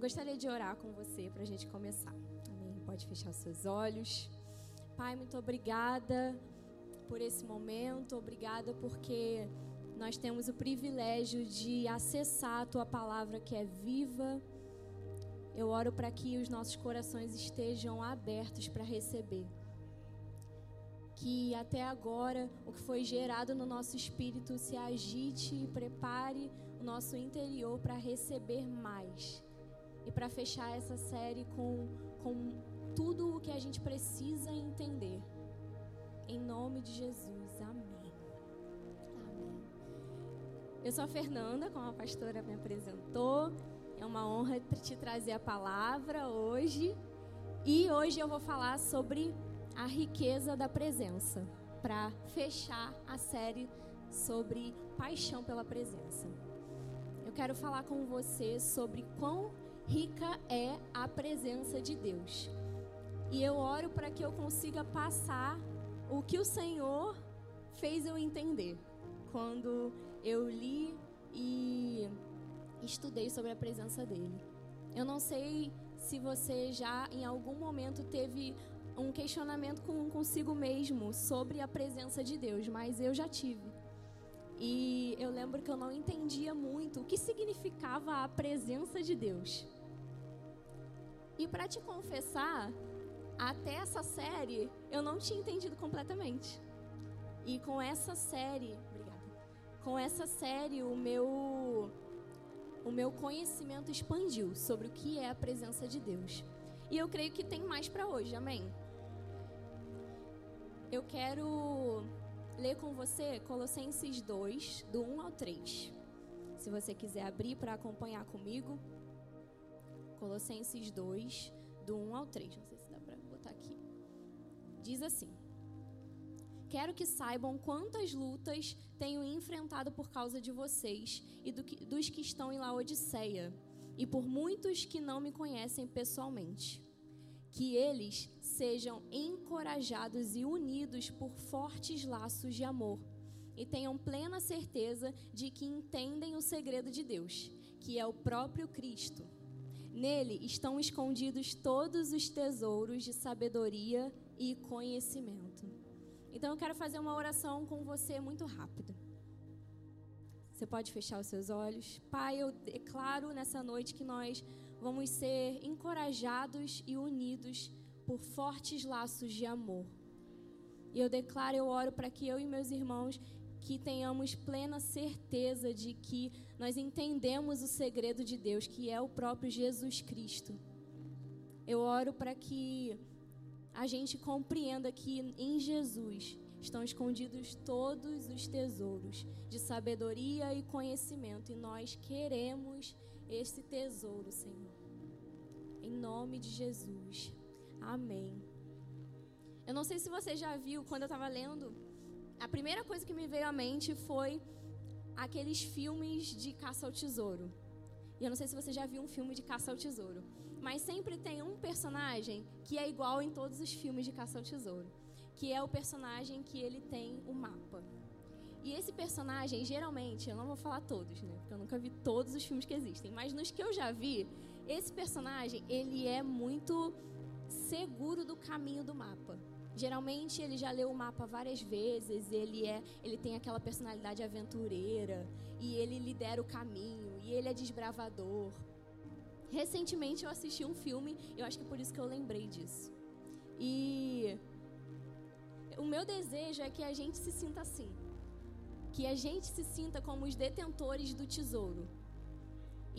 Gostaria de orar com você para a gente começar. Amém. Pode fechar seus olhos. Pai, muito obrigada por esse momento. Obrigada porque nós temos o privilégio de acessar a tua palavra que é viva. Eu oro para que os nossos corações estejam abertos para receber. Que até agora o que foi gerado no nosso espírito se agite e prepare o nosso interior para receber mais. E para fechar essa série com, com tudo o que a gente precisa entender. Em nome de Jesus. Amém. Eu sou a Fernanda, como a pastora me apresentou. É uma honra te trazer a palavra hoje. E hoje eu vou falar sobre a riqueza da presença, para fechar a série sobre paixão pela presença. Eu quero falar com você sobre quão rica é a presença de Deus. E eu oro para que eu consiga passar o que o Senhor fez eu entender quando eu li e estudei sobre a presença dele. Eu não sei se você já em algum momento teve um questionamento com, consigo mesmo sobre a presença de Deus, mas eu já tive. E eu lembro que eu não entendia muito o que significava a presença de Deus. E para te confessar, até essa série eu não tinha entendido completamente. E com essa série, obrigada com essa série o meu o meu conhecimento expandiu sobre o que é a presença de Deus. E eu creio que tem mais para hoje. Amém. Eu quero ler com você Colossenses 2, do 1 ao 3. Se você quiser abrir para acompanhar comigo. Colossenses 2, do 1 ao 3. Não sei se dá para botar aqui. Diz assim: Quero que saibam quantas lutas tenho enfrentado por causa de vocês e do que, dos que estão em Laodiceia, e por muitos que não me conhecem pessoalmente. Que eles sejam encorajados e unidos por fortes laços de amor, e tenham plena certeza de que entendem o segredo de Deus, que é o próprio Cristo. Nele estão escondidos todos os tesouros de sabedoria e conhecimento. Então eu quero fazer uma oração com você muito rápido. Você pode fechar os seus olhos. Pai, eu declaro nessa noite que nós vamos ser encorajados e unidos por fortes laços de amor. E eu declaro, eu oro para que eu e meus irmãos que tenhamos plena certeza de que nós entendemos o segredo de Deus, que é o próprio Jesus Cristo. Eu oro para que a gente compreenda que em Jesus estão escondidos todos os tesouros de sabedoria e conhecimento, e nós queremos esse tesouro, Senhor. Em nome de Jesus. Amém. Eu não sei se você já viu, quando eu estava lendo, a primeira coisa que me veio à mente foi aqueles filmes de caça ao tesouro. E eu não sei se você já viu um filme de caça ao tesouro. Mas sempre tem um personagem que é igual em todos os filmes de caça ao tesouro. Que é o personagem que ele tem o mapa. E esse personagem, geralmente, eu não vou falar todos, né? Porque eu nunca vi todos os filmes que existem. Mas nos que eu já vi, esse personagem, ele é muito seguro do caminho do mapa. Geralmente ele já leu o mapa várias vezes, ele é, ele tem aquela personalidade aventureira e ele lidera o caminho e ele é desbravador. Recentemente eu assisti um filme, eu acho que é por isso que eu lembrei disso. E o meu desejo é que a gente se sinta assim. Que a gente se sinta como os detentores do tesouro.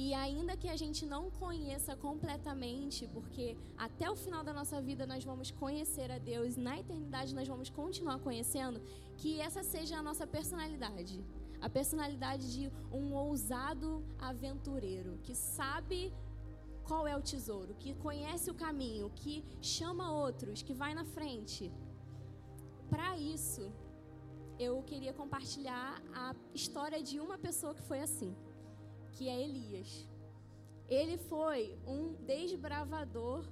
E ainda que a gente não conheça completamente, porque até o final da nossa vida nós vamos conhecer a Deus, na eternidade nós vamos continuar conhecendo, que essa seja a nossa personalidade. A personalidade de um ousado aventureiro que sabe qual é o tesouro, que conhece o caminho, que chama outros, que vai na frente. Para isso, eu queria compartilhar a história de uma pessoa que foi assim que é Elias. Ele foi um desbravador,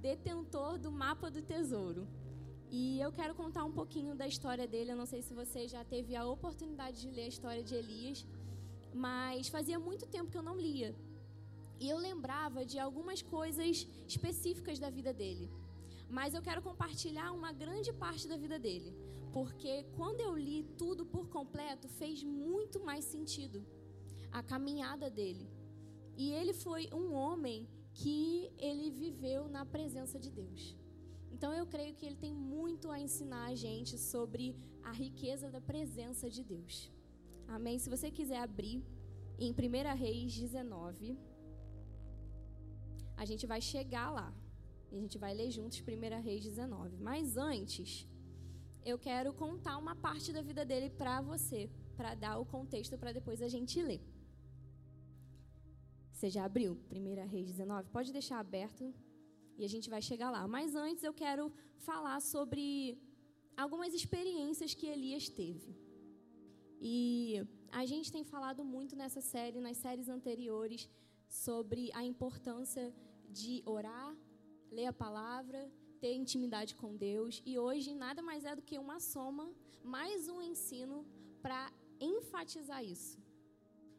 detentor do mapa do tesouro. E eu quero contar um pouquinho da história dele. Eu não sei se você já teve a oportunidade de ler a história de Elias, mas fazia muito tempo que eu não lia. E eu lembrava de algumas coisas específicas da vida dele. Mas eu quero compartilhar uma grande parte da vida dele. Porque quando eu li tudo por completo, fez muito mais sentido a caminhada dele. E ele foi um homem que ele viveu na presença de Deus. Então eu creio que ele tem muito a ensinar a gente sobre a riqueza da presença de Deus. Amém? Se você quiser abrir em 1 Reis 19, a gente vai chegar lá. E a gente vai ler juntos 1 Reis 19. Mas antes, eu quero contar uma parte da vida dele para você, para dar o contexto para depois a gente ler. Você já abriu 1 Reis 19? Pode deixar aberto e a gente vai chegar lá. Mas antes eu quero falar sobre algumas experiências que Elias teve. E a gente tem falado muito nessa série, nas séries anteriores, sobre a importância de orar, ler a palavra, ter intimidade com Deus. E hoje nada mais é do que uma soma, mais um ensino para enfatizar isso.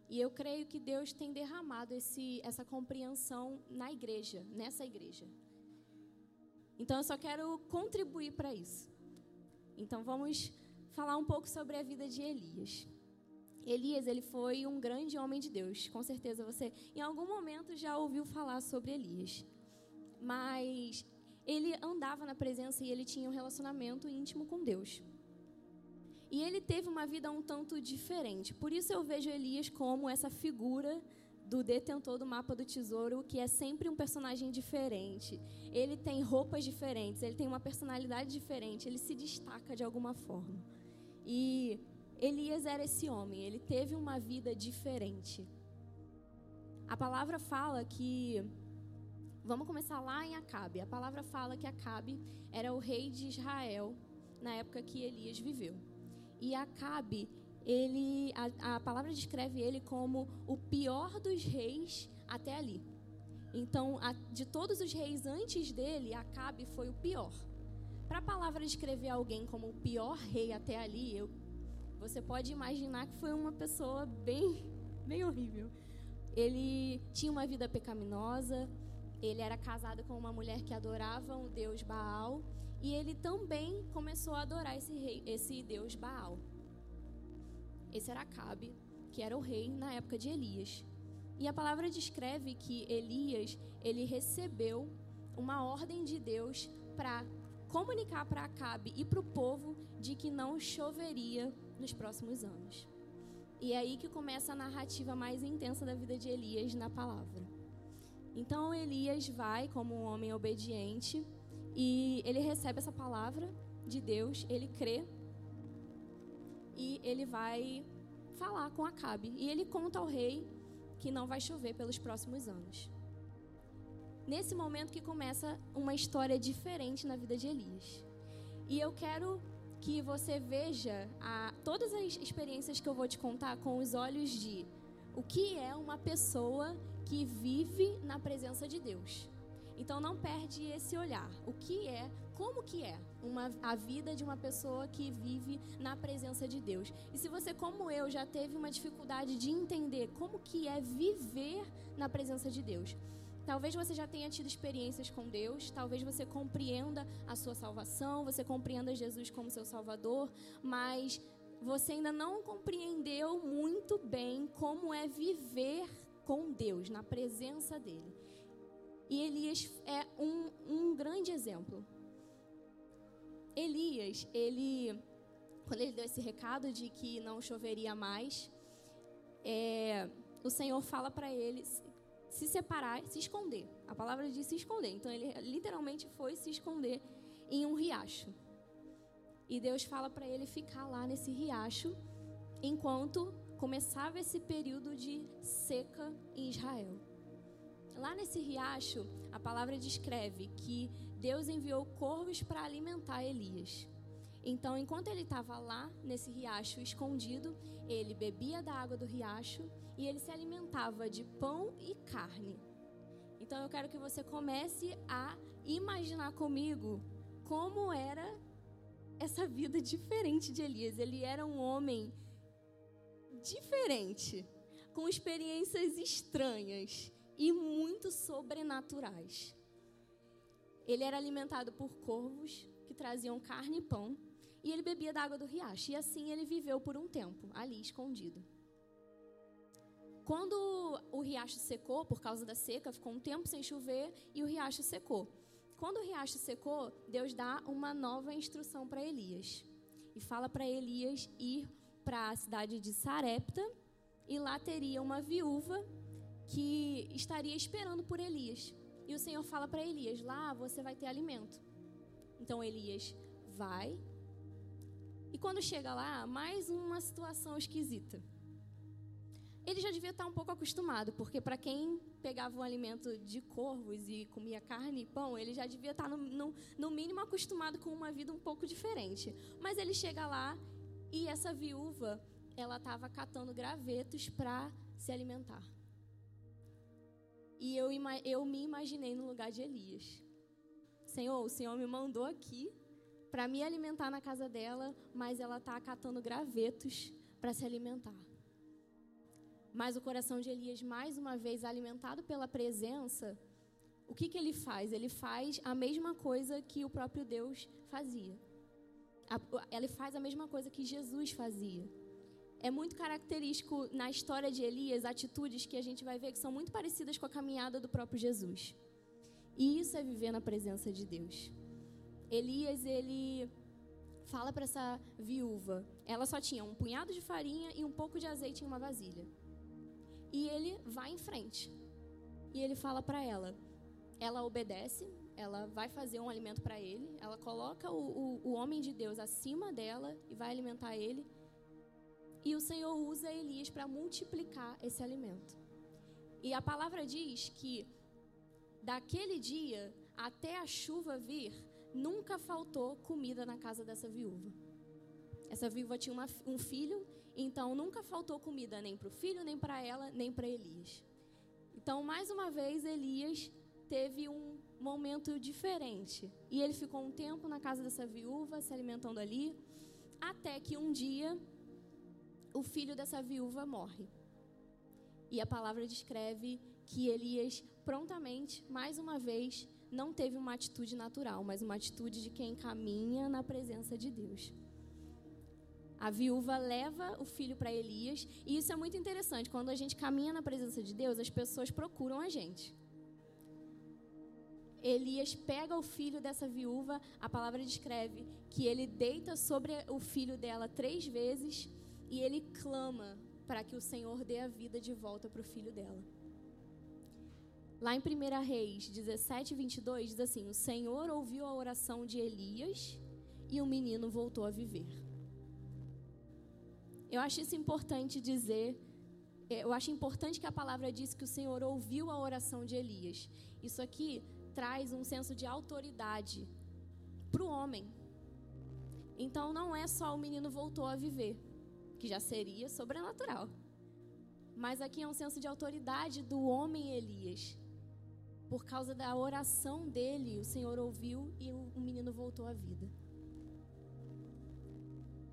E eu creio que Deus tem derramado esse, essa compreensão na igreja, nessa igreja. Então eu só quero contribuir para isso. Então vamos falar um pouco sobre a vida de Elias. Elias, ele foi um grande homem de Deus. Com certeza você em algum momento já ouviu falar sobre Elias. Mas ele andava na presença e ele tinha um relacionamento íntimo com Deus. E ele teve uma vida um tanto diferente. Por isso eu vejo Elias como essa figura do detentor do mapa do tesouro, que é sempre um personagem diferente. Ele tem roupas diferentes, ele tem uma personalidade diferente, ele se destaca de alguma forma. E Elias era esse homem, ele teve uma vida diferente. A palavra fala que. Vamos começar lá em Acabe. A palavra fala que Acabe era o rei de Israel na época que Elias viveu. E Acabe, ele, a, a palavra descreve ele como o pior dos reis até ali. Então, a, de todos os reis antes dele, Acabe foi o pior. Para a palavra descrever alguém como o pior rei até ali, eu, você pode imaginar que foi uma pessoa bem, bem horrível. Ele tinha uma vida pecaminosa, ele era casado com uma mulher que adorava o deus Baal, e ele também começou a adorar esse, rei, esse deus Baal. Esse era Acabe, que era o rei na época de Elias. E a palavra descreve que Elias, ele recebeu uma ordem de Deus para comunicar para Acabe e para o povo de que não choveria nos próximos anos. E é aí que começa a narrativa mais intensa da vida de Elias na palavra. Então Elias vai como um homem obediente e ele recebe essa palavra de Deus, ele crê e ele vai falar com Acabe. E ele conta ao rei que não vai chover pelos próximos anos. Nesse momento que começa uma história diferente na vida de Elias. E eu quero que você veja a, todas as experiências que eu vou te contar com os olhos de o que é uma pessoa que vive na presença de Deus. Então não perde esse olhar. O que é, como que é uma, a vida de uma pessoa que vive na presença de Deus. E se você, como eu, já teve uma dificuldade de entender como que é viver na presença de Deus. Talvez você já tenha tido experiências com Deus, talvez você compreenda a sua salvação, você compreenda Jesus como seu Salvador, mas você ainda não compreendeu muito bem como é viver com Deus, na presença dele. E Elias é um, um grande exemplo. Elias, ele, quando ele deu esse recado de que não choveria mais, é, o Senhor fala para ele se separar, se esconder. A palavra diz se esconder. Então ele literalmente foi se esconder em um riacho. E Deus fala para ele ficar lá nesse riacho enquanto começava esse período de seca em Israel. Lá nesse riacho, a palavra descreve que Deus enviou corvos para alimentar Elias. Então, enquanto ele estava lá nesse riacho escondido, ele bebia da água do riacho e ele se alimentava de pão e carne. Então, eu quero que você comece a imaginar comigo como era essa vida diferente de Elias. Ele era um homem diferente, com experiências estranhas e muito sobrenaturais. Ele era alimentado por corvos que traziam carne e pão, e ele bebia da água do riacho. E assim ele viveu por um tempo, ali escondido. Quando o riacho secou, por causa da seca, ficou um tempo sem chover e o riacho secou. Quando o riacho secou, Deus dá uma nova instrução para Elias. E fala para Elias ir para a cidade de Sarepta e lá teria uma viúva que estaria esperando por Elias. E o Senhor fala para Elias: lá você vai ter alimento. Então Elias vai. E quando chega lá, mais uma situação esquisita. Ele já devia estar um pouco acostumado, porque para quem pegava o alimento de corvos e comia carne e pão, ele já devia estar, no, no, no mínimo, acostumado com uma vida um pouco diferente. Mas ele chega lá e essa viúva, ela estava catando gravetos para se alimentar. E eu, eu me imaginei no lugar de Elias. Senhor, o Senhor me mandou aqui para me alimentar na casa dela, mas ela está catando gravetos para se alimentar. Mas o coração de Elias, mais uma vez alimentado pela presença, o que, que ele faz? Ele faz a mesma coisa que o próprio Deus fazia. Ele faz a mesma coisa que Jesus fazia. É muito característico na história de Elias atitudes que a gente vai ver que são muito parecidas com a caminhada do próprio Jesus. E isso é viver na presença de Deus. Elias, ele fala para essa viúva, ela só tinha um punhado de farinha e um pouco de azeite em uma vasilha. E ele vai em frente. E ele fala para ela. Ela obedece, ela vai fazer um alimento para ele, ela coloca o, o, o homem de Deus acima dela e vai alimentar ele. E o Senhor usa Elias para multiplicar esse alimento. E a palavra diz que daquele dia até a chuva vir, nunca faltou comida na casa dessa viúva. Essa viúva tinha uma, um filho, então nunca faltou comida nem para o filho, nem para ela, nem para Elias. Então, mais uma vez, Elias teve um momento diferente. E ele ficou um tempo na casa dessa viúva, se alimentando ali, até que um dia o filho dessa viúva morre. E a palavra descreve que Elias prontamente, mais uma vez, não teve uma atitude natural, mas uma atitude de quem caminha na presença de Deus. A viúva leva o filho para Elias, e isso é muito interessante. Quando a gente caminha na presença de Deus, as pessoas procuram a gente. Elias pega o filho dessa viúva, a palavra descreve que ele deita sobre o filho dela três vezes e ele clama para que o Senhor dê a vida de volta para o filho dela. Lá em 1 Reis 17, 22, diz assim: O Senhor ouviu a oração de Elias e o menino voltou a viver. Eu acho isso importante dizer. Eu acho importante que a palavra diz que o Senhor ouviu a oração de Elias. Isso aqui traz um senso de autoridade para o homem. Então não é só o menino voltou a viver, que já seria sobrenatural. Mas aqui é um senso de autoridade do homem Elias. Por causa da oração dele, o Senhor ouviu e o menino voltou à vida.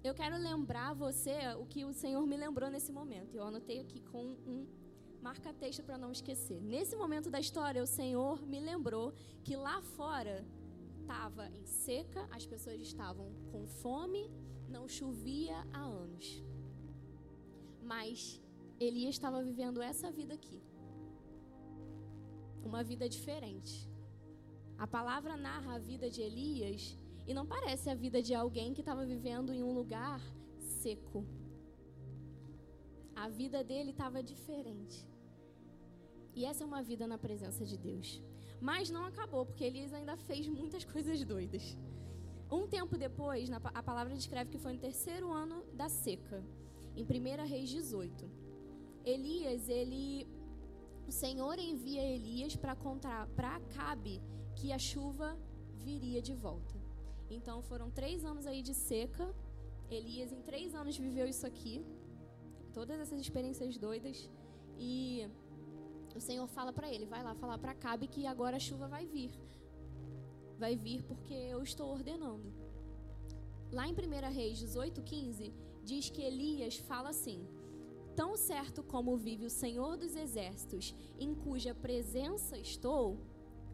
Eu quero lembrar você o que o Senhor me lembrou nesse momento. Eu anotei aqui com um marca-texto para não esquecer. Nesse momento da história, o Senhor me lembrou que lá fora estava em seca, as pessoas estavam com fome, não chovia há anos. Mas Elias estava vivendo essa vida aqui. Uma vida diferente. A palavra narra a vida de Elias e não parece a vida de alguém que estava vivendo em um lugar seco. A vida dele estava diferente. E essa é uma vida na presença de Deus. Mas não acabou, porque Elias ainda fez muitas coisas doidas. Um tempo depois, a palavra descreve que foi no terceiro ano da seca, em 1 Reis 18. Elias, ele. O Senhor envia Elias para contar para Acabe que a chuva viria de volta. Então foram três anos aí de seca. Elias, em três anos, viveu isso aqui. Todas essas experiências doidas. E o Senhor fala para ele: vai lá falar para Cabe que agora a chuva vai vir. Vai vir porque eu estou ordenando. Lá em 1 Reis 18,15, diz que Elias fala assim: Tão certo como vive o Senhor dos Exércitos, em cuja presença estou,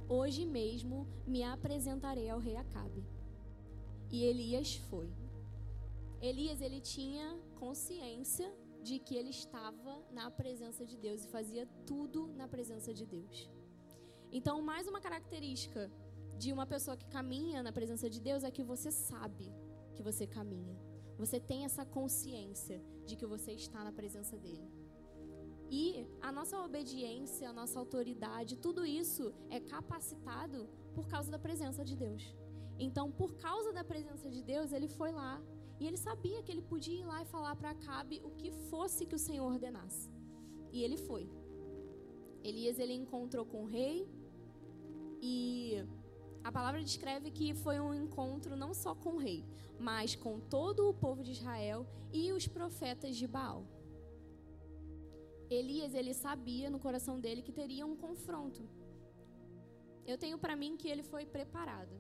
hoje mesmo me apresentarei ao rei Acabe. E Elias foi. Elias ele tinha consciência de que ele estava na presença de Deus e fazia tudo na presença de Deus. Então, mais uma característica de uma pessoa que caminha na presença de Deus é que você sabe que você caminha. Você tem essa consciência de que você está na presença dele. E a nossa obediência, a nossa autoridade, tudo isso é capacitado por causa da presença de Deus. Então, por causa da presença de Deus, ele foi lá e ele sabia que ele podia ir lá e falar para Acabe o que fosse que o Senhor ordenasse. E ele foi. Elias ele encontrou com o rei e a palavra descreve que foi um encontro não só com o rei, mas com todo o povo de Israel e os profetas de Baal. Elias, ele sabia no coração dele que teria um confronto. Eu tenho para mim que ele foi preparado,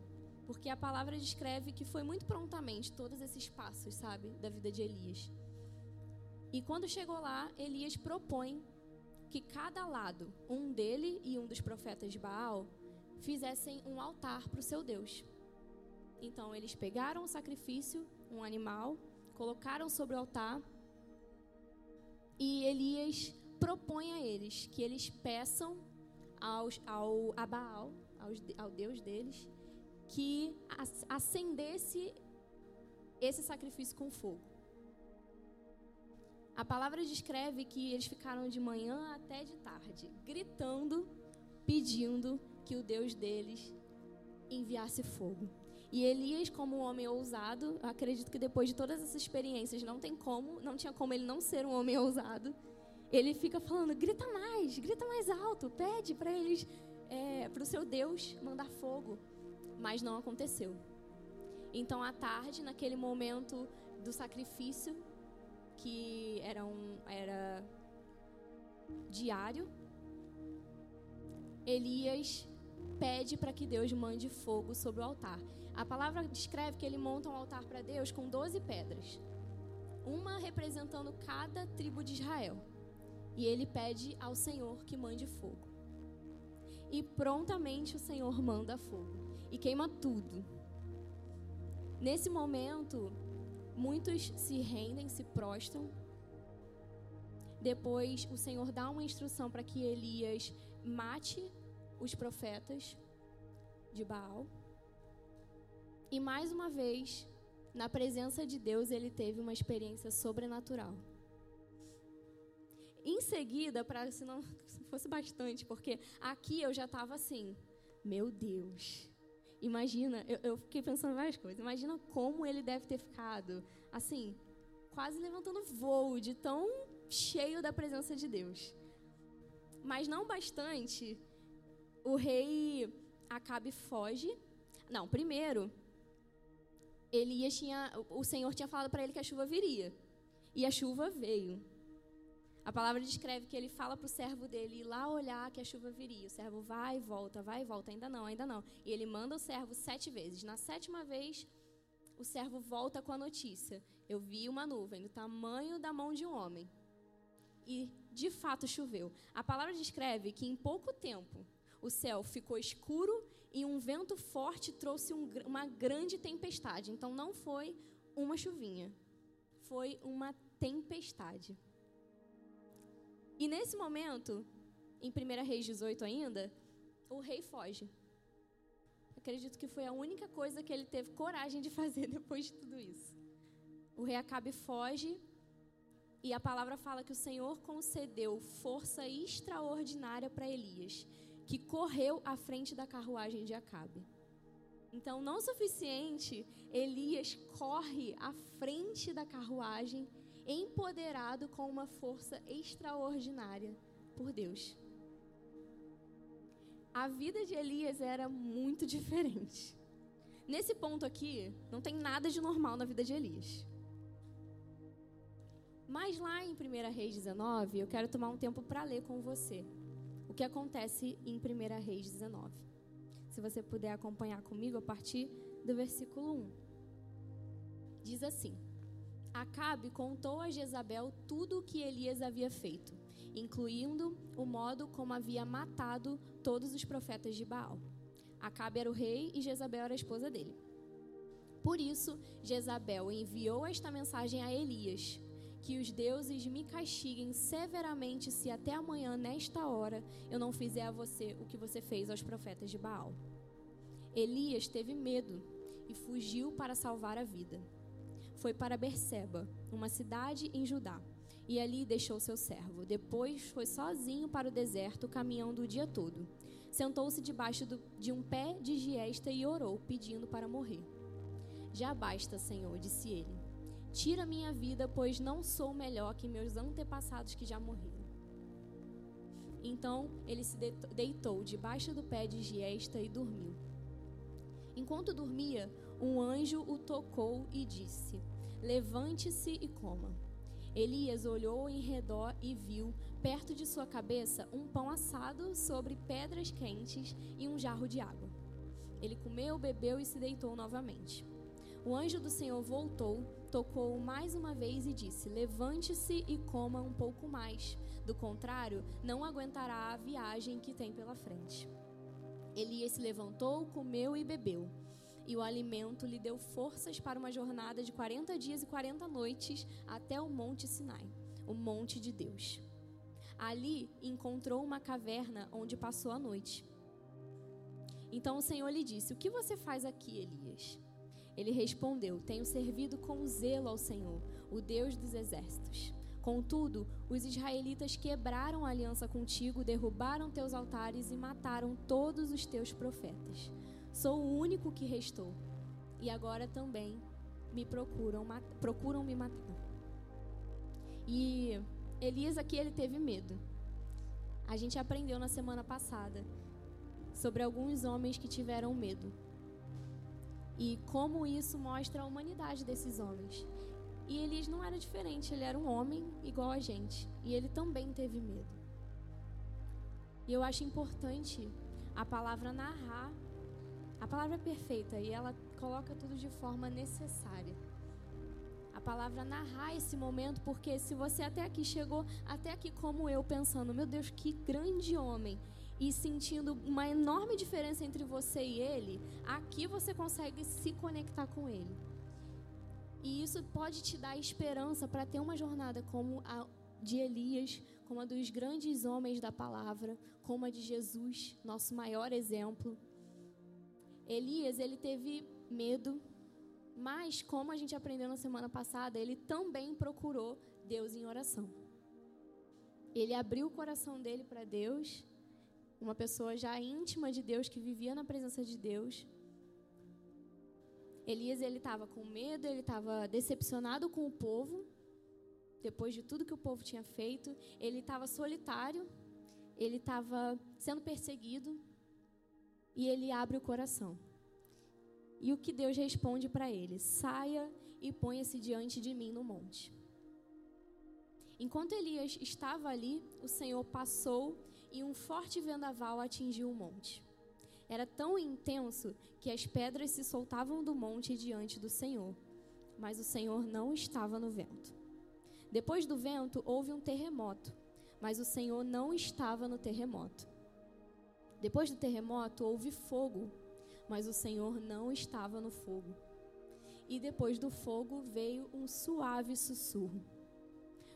porque a palavra descreve que foi muito prontamente todos esses passos, sabe, da vida de Elias. E quando chegou lá, Elias propõe que cada lado, um dele e um dos profetas de Baal, fizessem um altar para o seu Deus. Então eles pegaram o sacrifício, um animal, colocaram sobre o altar e Elias propõe a eles que eles peçam aos, ao, a Baal, aos, ao Deus deles, que acendesse esse sacrifício com fogo. A palavra descreve que eles ficaram de manhã até de tarde, gritando, pedindo que o Deus deles enviasse fogo. E Elias, como um homem ousado, acredito que depois de todas essas experiências, não tem como, não tinha como ele não ser um homem ousado. Ele fica falando: grita mais, grita mais alto, pede para eles, é, para o seu Deus mandar fogo. Mas não aconteceu. Então, à tarde, naquele momento do sacrifício, que era, um, era diário, Elias pede para que Deus mande fogo sobre o altar. A palavra descreve que ele monta um altar para Deus com 12 pedras, uma representando cada tribo de Israel. E ele pede ao Senhor que mande fogo. E prontamente o Senhor manda fogo e queima tudo. Nesse momento, muitos se rendem, se prostram. Depois, o Senhor dá uma instrução para que Elias mate os profetas de Baal. E mais uma vez, na presença de Deus, ele teve uma experiência sobrenatural. Em seguida, para se não fosse bastante, porque aqui eu já estava assim, meu Deus. Imagina, eu, eu fiquei pensando várias coisas. Imagina como ele deve ter ficado, assim, quase levantando voo de tão cheio da presença de Deus. Mas não bastante o rei Acabe foge. Não, primeiro, Elias tinha, o Senhor tinha falado para ele que a chuva viria. E a chuva veio. A palavra descreve que ele fala para o servo dele ir lá olhar que a chuva viria. O servo vai e volta, vai e volta. Ainda não, ainda não. E ele manda o servo sete vezes. Na sétima vez, o servo volta com a notícia: Eu vi uma nuvem do tamanho da mão de um homem. E de fato choveu. A palavra descreve que em pouco tempo o céu ficou escuro e um vento forte trouxe um, uma grande tempestade. Então não foi uma chuvinha, foi uma tempestade. E nesse momento, em 1 Reis 18 ainda, o rei foge. Acredito que foi a única coisa que ele teve coragem de fazer depois de tudo isso. O rei Acabe foge e a palavra fala que o Senhor concedeu força extraordinária para Elias que correu à frente da carruagem de Acabe. Então, não suficiente, Elias corre à frente da carruagem, empoderado com uma força extraordinária por Deus. A vida de Elias era muito diferente. Nesse ponto aqui, não tem nada de normal na vida de Elias. Mas lá em 1 Reis 19, eu quero tomar um tempo para ler com você o que acontece em 1 Reis 19. Se você puder acompanhar comigo a partir do versículo 1. Diz assim: Acabe contou a Jezabel tudo o que Elias havia feito, incluindo o modo como havia matado todos os profetas de Baal. Acabe era o rei e Jezabel era a esposa dele. Por isso, Jezabel enviou esta mensagem a Elias: Que os deuses me castiguem severamente se até amanhã, nesta hora, eu não fizer a você o que você fez aos profetas de Baal. Elias teve medo e fugiu para salvar a vida. Foi para Berseba, uma cidade em Judá, e ali deixou seu servo. Depois foi sozinho para o deserto, caminhando o dia todo. Sentou-se debaixo de um pé de giesta e orou, pedindo para morrer. Já basta, Senhor, disse ele. Tira minha vida, pois não sou melhor que meus antepassados que já morreram. Então ele se deitou debaixo do pé de giesta e dormiu. Enquanto dormia, um anjo o tocou e disse: Levante-se e coma. Elias olhou em redor e viu, perto de sua cabeça, um pão assado sobre pedras quentes e um jarro de água. Ele comeu, bebeu e se deitou novamente. O anjo do Senhor voltou, tocou mais uma vez e disse: Levante-se e coma um pouco mais. Do contrário, não aguentará a viagem que tem pela frente. Elias se levantou, comeu e bebeu. E o alimento lhe deu forças para uma jornada de 40 dias e 40 noites até o Monte Sinai, o monte de Deus. Ali encontrou uma caverna onde passou a noite. Então o Senhor lhe disse: O que você faz aqui, Elias? Ele respondeu: Tenho servido com zelo ao Senhor, o Deus dos exércitos. Contudo, os israelitas quebraram a aliança contigo, derrubaram teus altares e mataram todos os teus profetas. Sou o único que restou. E agora também me procuram, procuram me matar. E Elias aqui ele teve medo. A gente aprendeu na semana passada sobre alguns homens que tiveram medo. E como isso mostra a humanidade desses homens. E Elias não era diferente, ele era um homem igual a gente. E ele também teve medo. E eu acho importante a palavra narrar. A palavra é perfeita e ela coloca tudo de forma necessária. A palavra narrar esse momento, porque se você até aqui chegou, até aqui como eu, pensando, meu Deus, que grande homem, e sentindo uma enorme diferença entre você e ele, aqui você consegue se conectar com ele. E isso pode te dar esperança para ter uma jornada como a de Elias, como a dos grandes homens da palavra, como a de Jesus, nosso maior exemplo. Elias, ele teve medo, mas como a gente aprendeu na semana passada, ele também procurou Deus em oração. Ele abriu o coração dele para Deus, uma pessoa já íntima de Deus, que vivia na presença de Deus. Elias ele estava com medo, ele estava decepcionado com o povo, depois de tudo que o povo tinha feito, ele estava solitário, ele estava sendo perseguido, e ele abre o coração. E o que Deus responde para ele? Saia e ponha-se diante de mim no monte. Enquanto Elias estava ali, o Senhor passou e um forte vendaval atingiu o monte. Era tão intenso que as pedras se soltavam do monte diante do Senhor, mas o Senhor não estava no vento. Depois do vento houve um terremoto, mas o Senhor não estava no terremoto. Depois do terremoto houve fogo, mas o Senhor não estava no fogo. E depois do fogo veio um suave sussurro.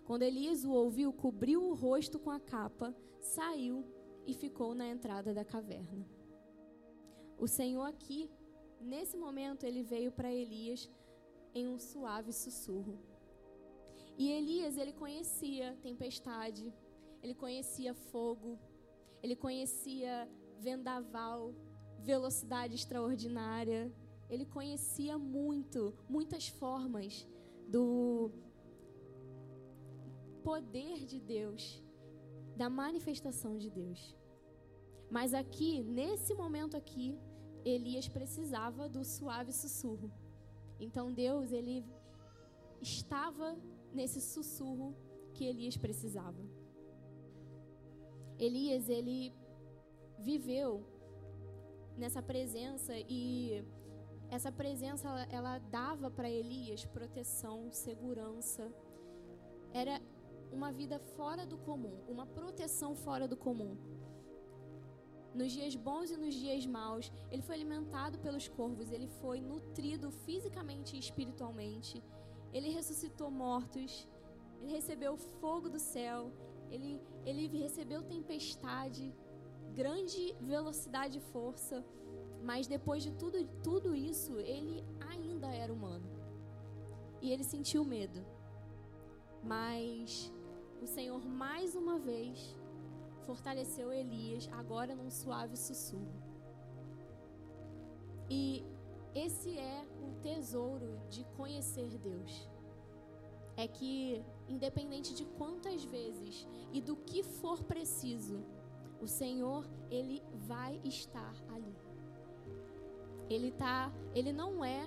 Quando Elias o ouviu, cobriu o rosto com a capa, saiu e ficou na entrada da caverna. O Senhor aqui, nesse momento, ele veio para Elias em um suave sussurro. E Elias, ele conhecia tempestade, ele conhecia fogo, ele conhecia vendaval, velocidade extraordinária. Ele conhecia muito, muitas formas do poder de Deus, da manifestação de Deus. Mas aqui, nesse momento aqui, Elias precisava do suave sussurro. Então Deus, ele estava nesse sussurro que Elias precisava. Elias, ele viveu nessa presença e essa presença ela, ela dava para Elias proteção, segurança. Era uma vida fora do comum, uma proteção fora do comum. Nos dias bons e nos dias maus, ele foi alimentado pelos corvos, ele foi nutrido fisicamente e espiritualmente. Ele ressuscitou mortos, ele recebeu fogo do céu, ele, ele recebeu tempestade, grande velocidade e força. Mas depois de tudo, tudo isso, ele ainda era humano. E ele sentiu medo. Mas o Senhor, mais uma vez, fortaleceu Elias, agora num suave sussurro. E esse é o tesouro de conhecer Deus. É que, independente de quantas vezes e do que for preciso, o Senhor, ele vai estar ali. Ele tá, ele não é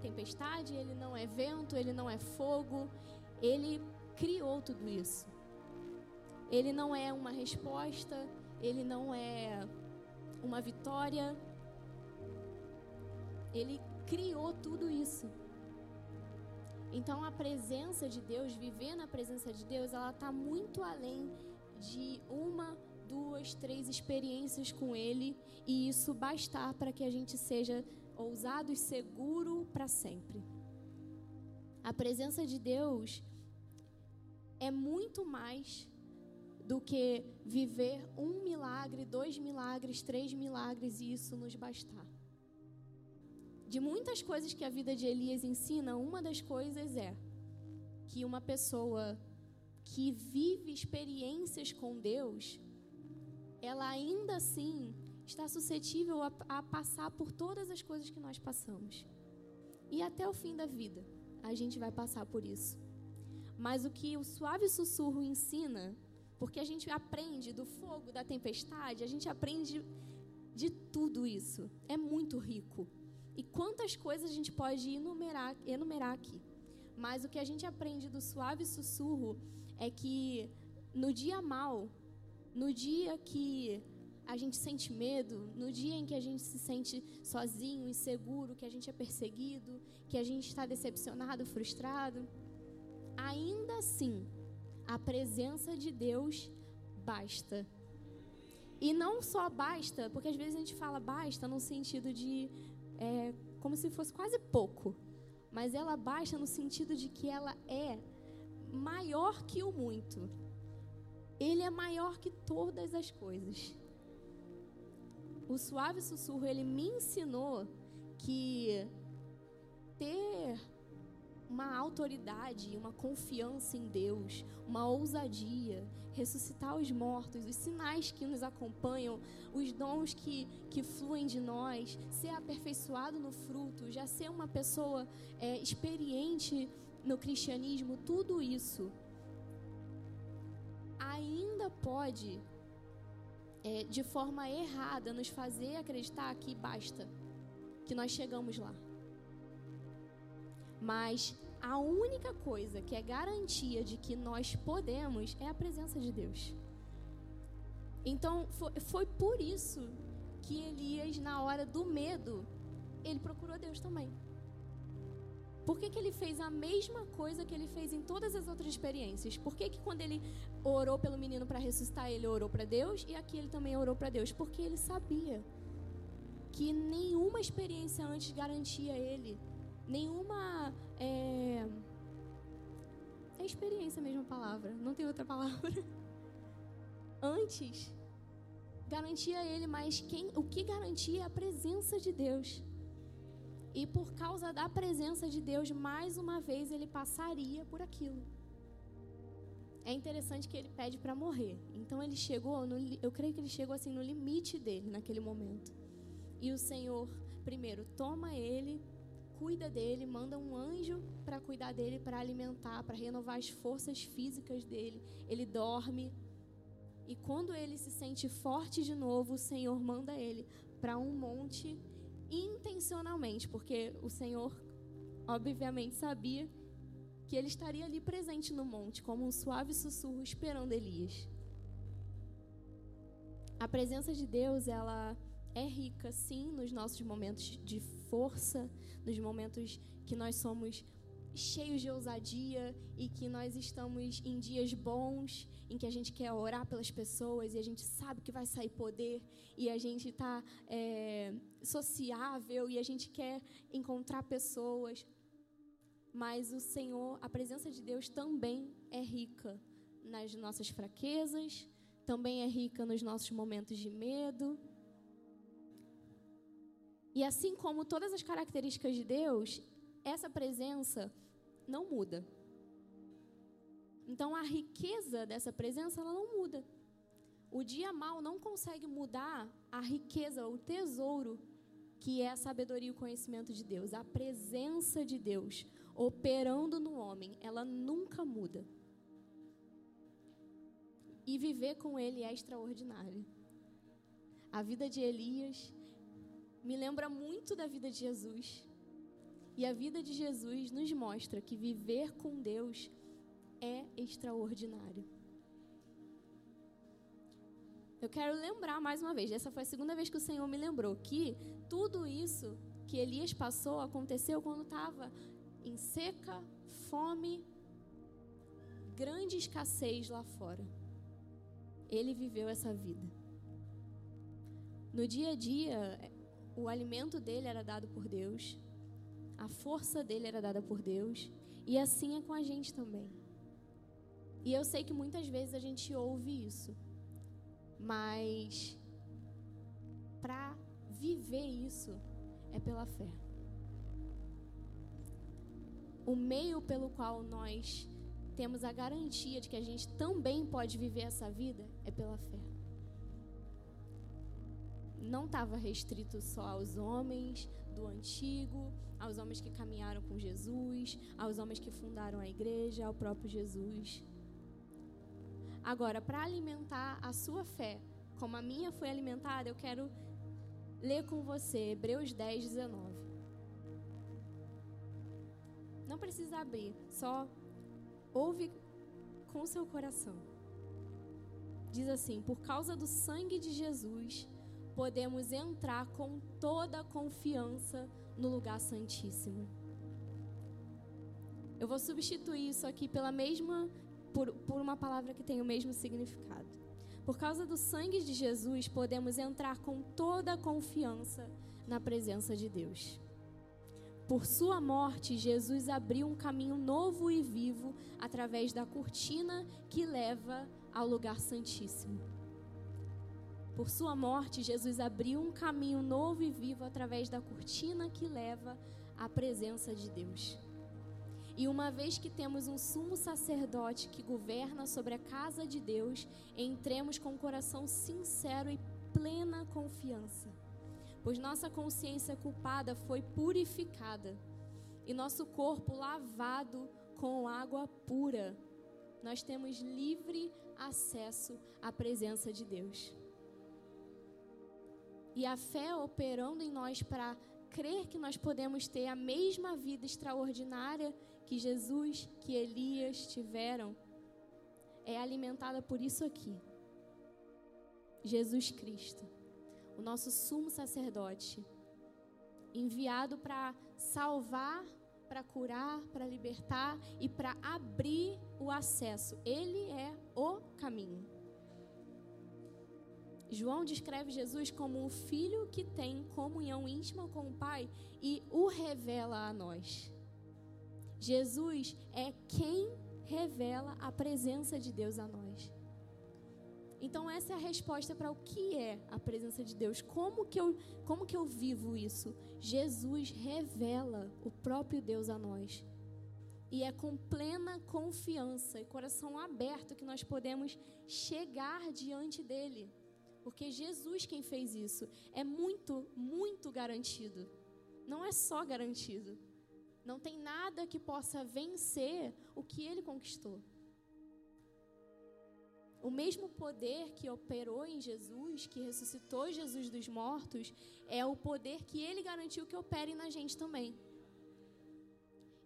tempestade, ele não é vento, ele não é fogo, ele criou tudo isso. Ele não é uma resposta, ele não é uma vitória. Ele criou tudo isso. Então a presença de Deus, viver na presença de Deus, ela está muito além de uma, duas, três experiências com Ele e isso bastar para que a gente seja ousado e seguro para sempre. A presença de Deus é muito mais do que viver um milagre, dois milagres, três milagres e isso nos bastar. De muitas coisas que a vida de Elias ensina, uma das coisas é que uma pessoa que vive experiências com Deus, ela ainda assim está suscetível a, a, passar por todas as coisas que nós passamos. E até o fim da vida, a gente vai passar por isso. Mas o que o suave sussurro ensina porque a gente aprende do fogo, da tempestade, a gente aprende de tudo isso. É muito rico. E quantas coisas a gente pode enumerar, enumerar aqui. Mas o que a gente aprende do suave sussurro é que no dia mal, no dia que a gente sente medo, no dia em que a gente se sente sozinho, inseguro, que a gente é perseguido, que a gente está decepcionado, frustrado, ainda assim a presença de Deus basta. E não só basta, porque às vezes a gente fala basta no sentido de é, como se fosse quase pouco, mas ela basta no sentido de que ela é maior que o muito. Ele é maior que todas as coisas. O suave sussurro ele me ensinou que ter uma autoridade, uma confiança em Deus, uma ousadia, ressuscitar os mortos, os sinais que nos acompanham, os dons que, que fluem de nós, ser aperfeiçoado no fruto, já ser uma pessoa é, experiente no cristianismo, tudo isso ainda pode, é, de forma errada, nos fazer acreditar que basta, que nós chegamos lá. Mas a única coisa que é garantia de que nós podemos é a presença de Deus. Então, foi, por isso que Elias, na hora do medo, ele procurou Deus também. Por que, que ele fez a mesma coisa que ele fez em todas as outras experiências? Por que, que quando ele orou pelo menino para ressuscitar, ele orou para Deus e aqui ele também orou para Deus? Porque ele sabia que nenhuma experiência antes garantia ele nenhuma. É, é experiência a palavra, não tem outra palavra. Antes, garantia ele, mas quem, o que garantia é a presença de Deus. E por causa da presença de Deus, mais uma vez ele passaria por aquilo. É interessante que ele pede para morrer. Então ele chegou, no, eu creio que ele chegou assim no limite dele naquele momento. E o Senhor, primeiro, toma ele cuida dele, manda um anjo para cuidar dele, para alimentar, para renovar as forças físicas dele. Ele dorme. E quando ele se sente forte de novo, o Senhor manda ele para um monte intencionalmente, porque o Senhor, obviamente, sabia que ele estaria ali presente no monte, como um suave sussurro esperando Elias. A presença de Deus, ela é rica, sim, nos nossos momentos de força, nos momentos que nós somos cheios de ousadia e que nós estamos em dias bons, em que a gente quer orar pelas pessoas e a gente sabe que vai sair poder e a gente está é, sociável e a gente quer encontrar pessoas. Mas o Senhor, a presença de Deus também é rica nas nossas fraquezas, também é rica nos nossos momentos de medo. E assim como todas as características de Deus, essa presença não muda. Então a riqueza dessa presença ela não muda. O dia mal não consegue mudar a riqueza, o tesouro que é a sabedoria e o conhecimento de Deus, a presença de Deus operando no homem, ela nunca muda. E viver com ele é extraordinário. A vida de Elias me lembra muito da vida de Jesus. E a vida de Jesus nos mostra que viver com Deus é extraordinário. Eu quero lembrar mais uma vez, essa foi a segunda vez que o Senhor me lembrou que tudo isso que Elias passou aconteceu quando estava em seca, fome, grande escassez lá fora. Ele viveu essa vida. No dia a dia, o alimento dele era dado por Deus, a força dele era dada por Deus, e assim é com a gente também. E eu sei que muitas vezes a gente ouve isso, mas para viver isso é pela fé. O meio pelo qual nós temos a garantia de que a gente também pode viver essa vida é pela fé. Não estava restrito só aos homens do antigo, aos homens que caminharam com Jesus, aos homens que fundaram a igreja, ao próprio Jesus. Agora, para alimentar a sua fé, como a minha foi alimentada, eu quero ler com você Hebreus 10, 19. Não precisa abrir, só ouve com seu coração. Diz assim: Por causa do sangue de Jesus, podemos entrar com toda a confiança no lugar santíssimo. Eu vou substituir isso aqui pela mesma por, por uma palavra que tem o mesmo significado. Por causa do sangue de Jesus, podemos entrar com toda a confiança na presença de Deus. Por sua morte, Jesus abriu um caminho novo e vivo através da cortina que leva ao lugar santíssimo. Por sua morte, Jesus abriu um caminho novo e vivo através da cortina que leva à presença de Deus. E uma vez que temos um sumo sacerdote que governa sobre a casa de Deus, entremos com o coração sincero e plena confiança, pois nossa consciência culpada foi purificada e nosso corpo lavado com água pura. Nós temos livre acesso à presença de Deus. E a fé operando em nós para crer que nós podemos ter a mesma vida extraordinária que Jesus, que Elias tiveram, é alimentada por isso aqui. Jesus Cristo, o nosso sumo sacerdote, enviado para salvar, para curar, para libertar e para abrir o acesso. Ele é o caminho. João descreve Jesus como um filho que tem comunhão íntima com o Pai e o revela a nós. Jesus é quem revela a presença de Deus a nós. Então essa é a resposta para o que é a presença de Deus. Como que eu, como que eu vivo isso? Jesus revela o próprio Deus a nós. E é com plena confiança e coração aberto que nós podemos chegar diante dele. Porque Jesus quem fez isso é muito, muito garantido. Não é só garantido não tem nada que possa vencer o que ele conquistou. O mesmo poder que operou em Jesus, que ressuscitou Jesus dos mortos, é o poder que ele garantiu que opere na gente também.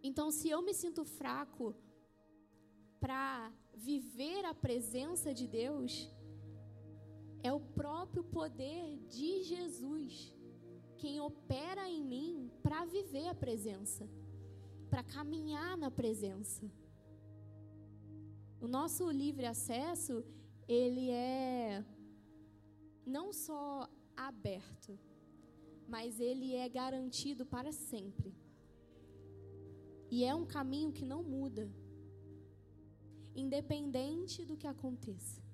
Então, se eu me sinto fraco para viver a presença de Deus, É o próprio poder de Jesus quem opera em mim para viver a presença, para caminhar na presença. O nosso livre acesso, ele é não só aberto, mas ele é garantido para sempre. E é um caminho que não muda, independente do que aconteça.